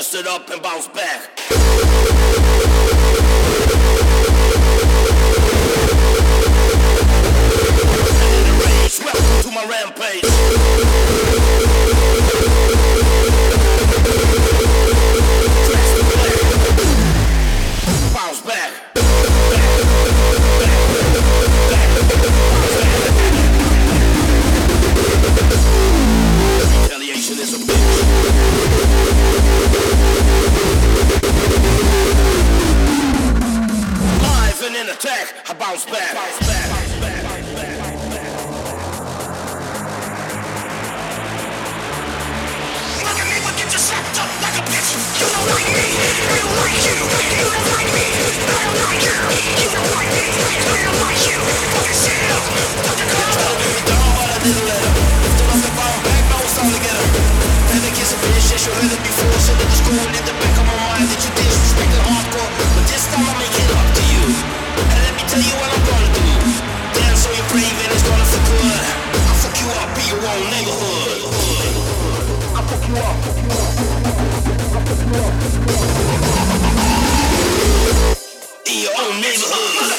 motherfucker stood up and bounced back. Welcome to my rampage. bounce back. a bitch. You don't like me, I don't like you, you don't like me, I don't like you, you don't like me, I don't like you, fucking shit up, fucking close up. Don't wanna let that, don't want to fall back, no it's all together. Had the kiss of bitch, that you heard it before, shit at the school, and in the back of my mind that you disrespect the hardcore, but this time I'm In your own neighborhood.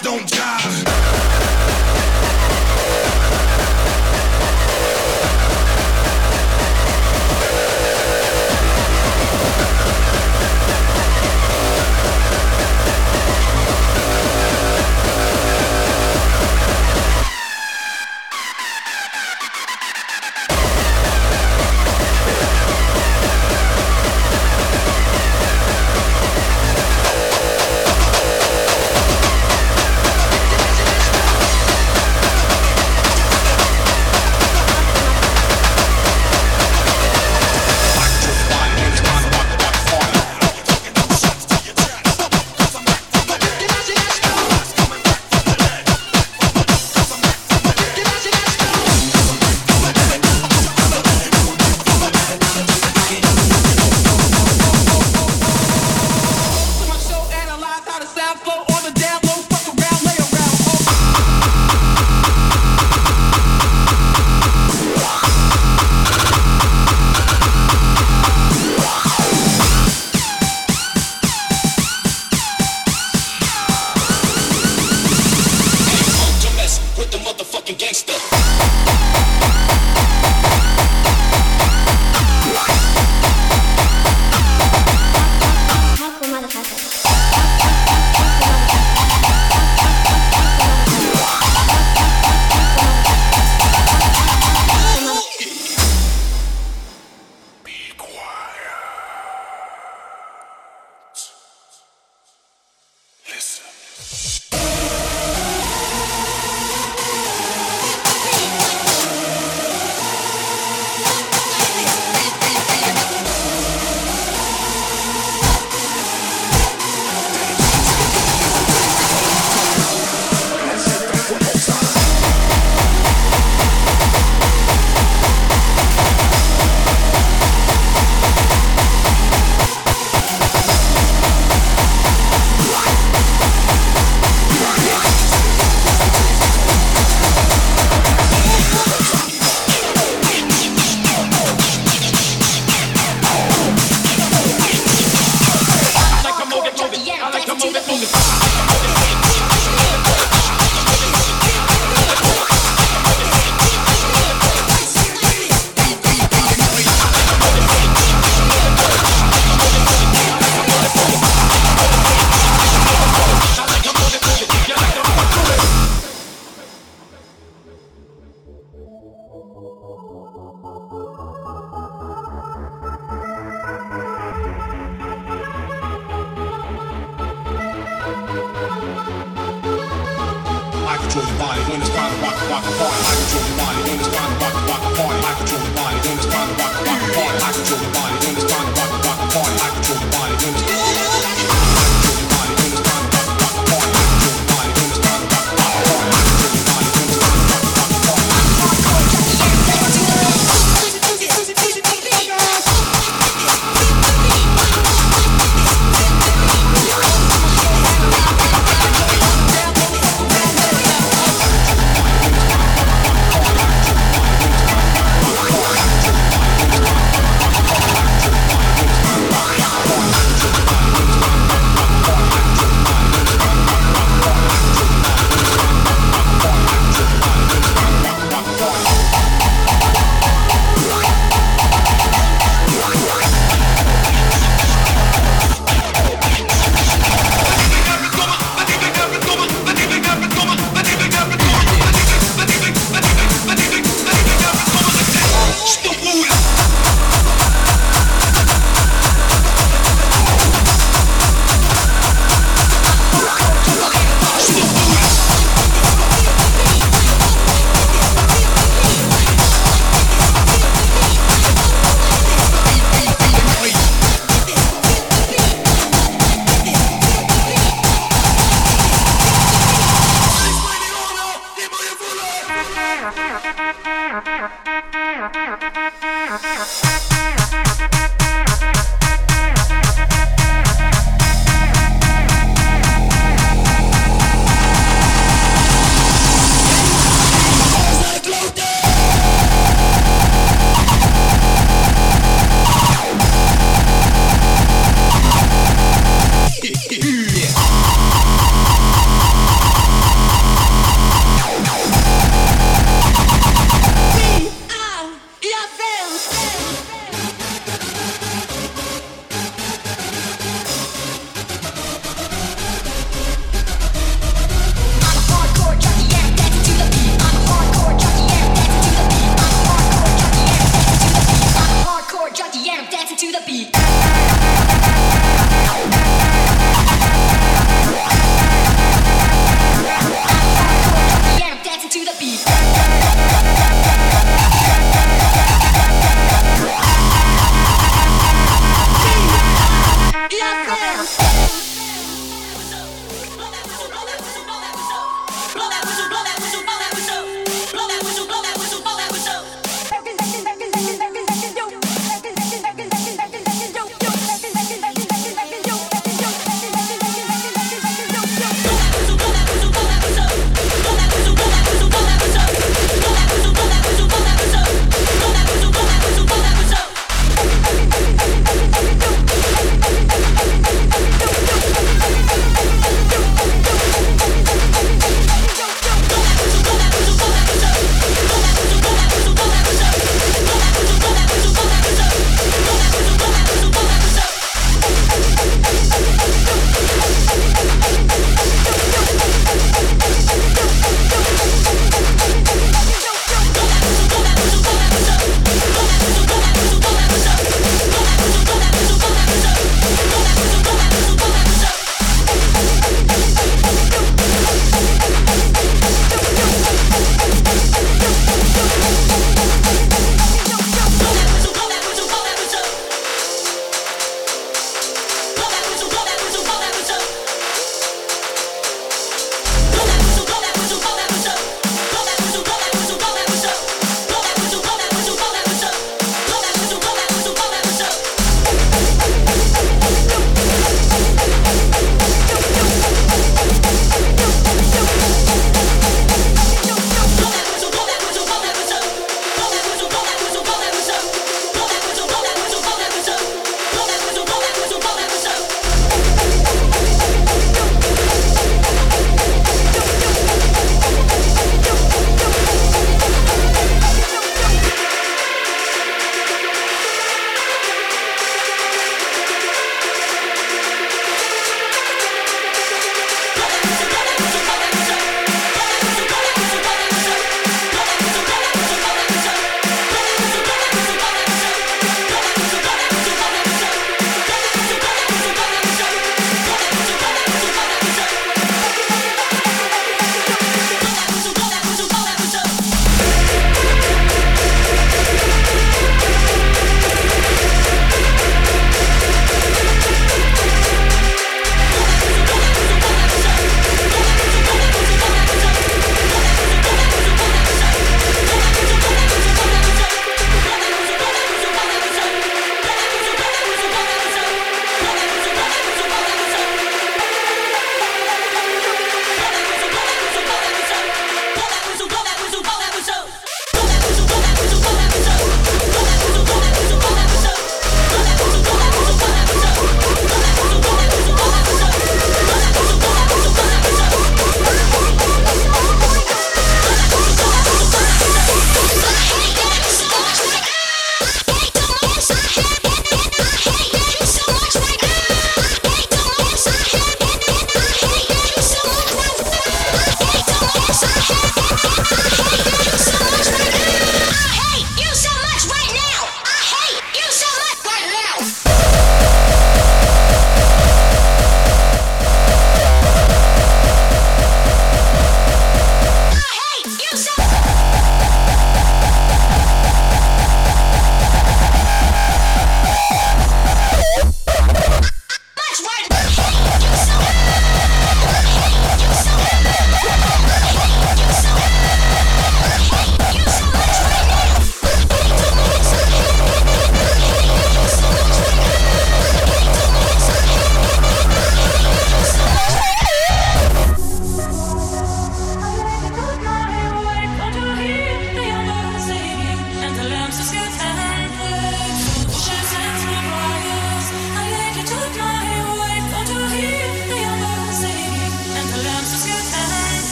Don't jive.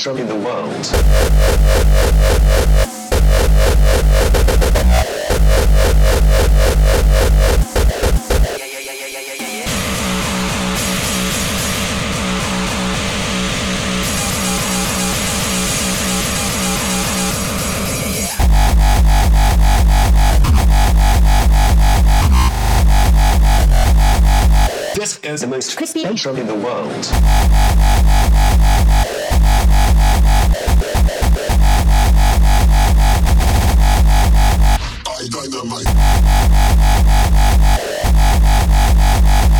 Crispy the world. This is the most crispy intro in the world. Dynamite.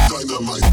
Dynamite.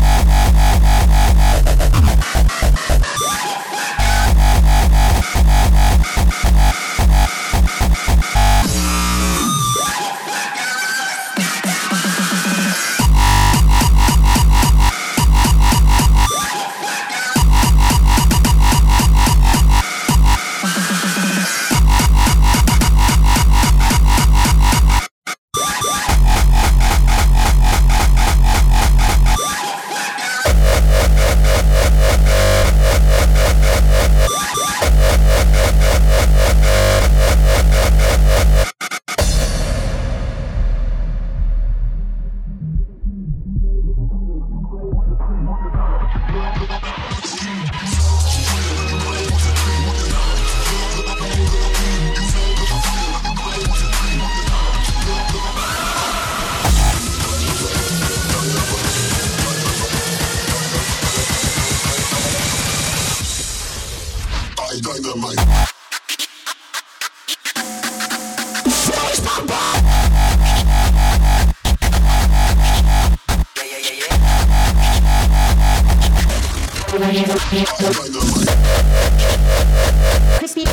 Dynamite. Dynamite. Crispy.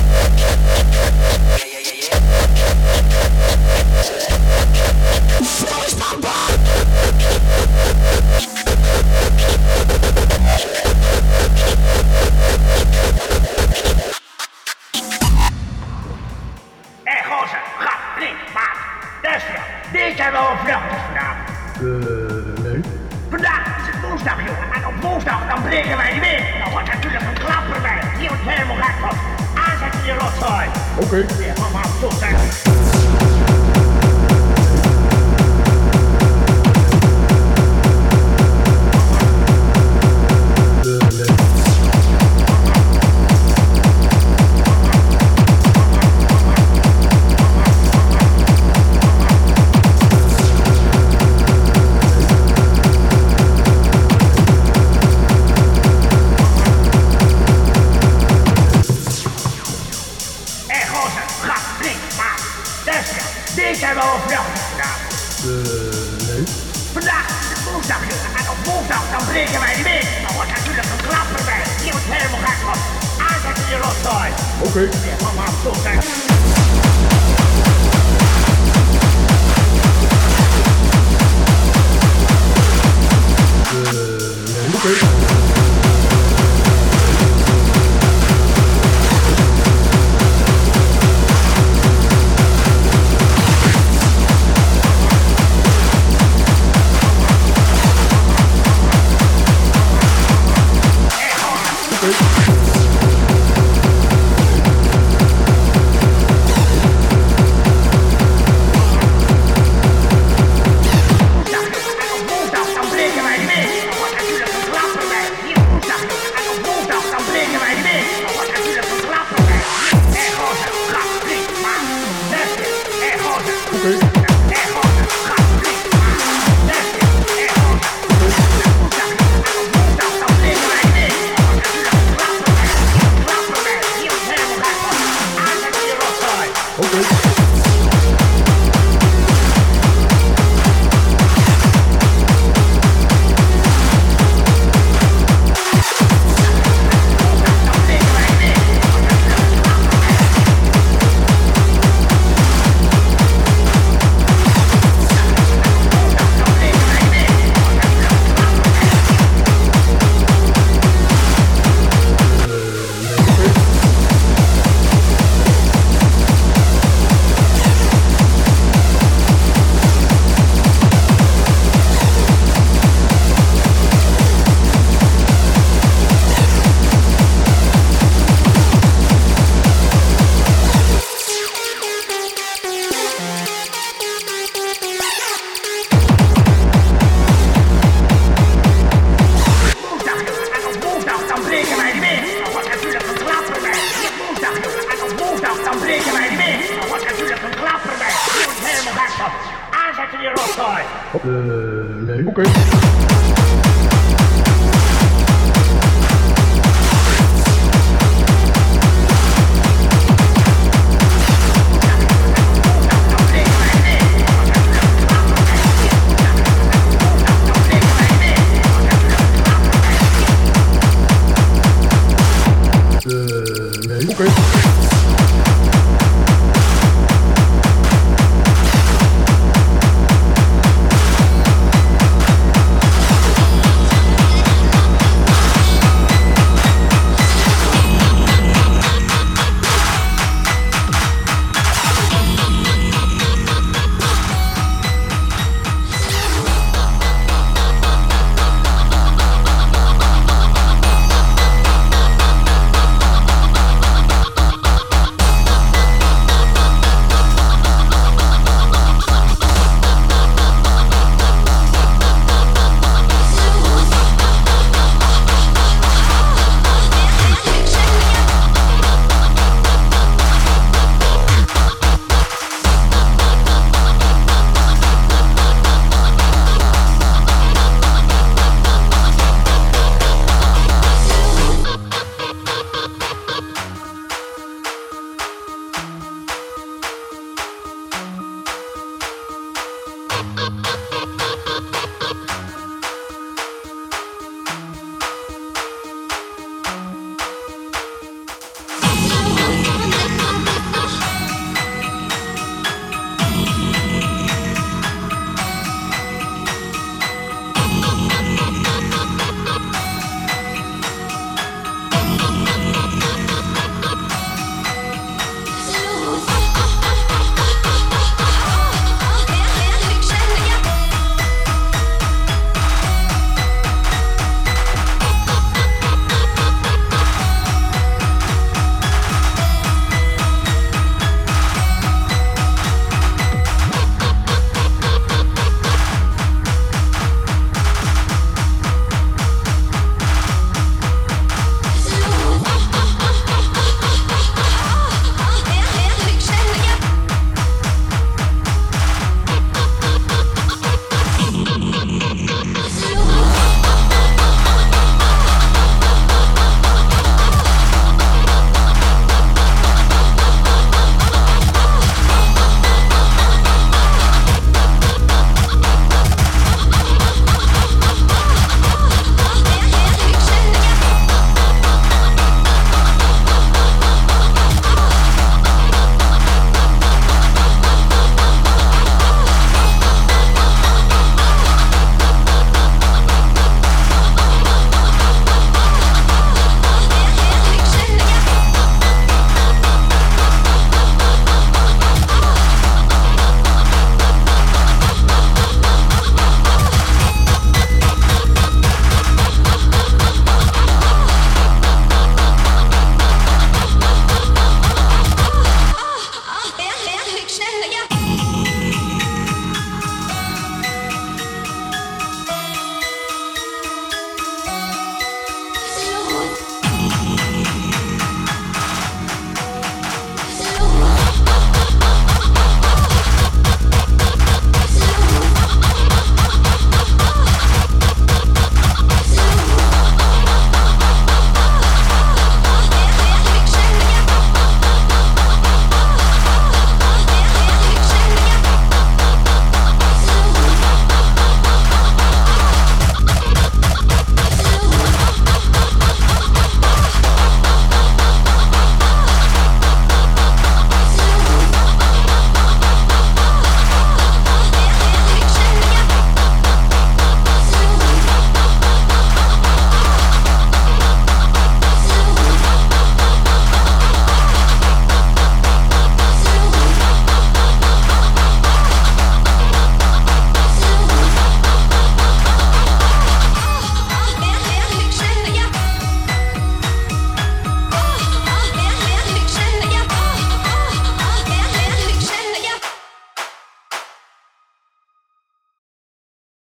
Hé, jij wel een vlucht is vandaag? Eh, nee. Vandaag is het woensdag, jongen. En op woensdag dan breken wij weer. Dan wordt natuurlijk een klapper bij. Hier wordt helemaal gek van. Aanzetten je rotzooi. Oké. Weer allemaal tot zijn. dat, dan breken wij die weg. Dan wordt natuurlijk een klapper bij. Die wordt helemaal gek. Aanzetten je rotzooi. Oké. Okay. Ja, kom maar, tot Oké. Okay.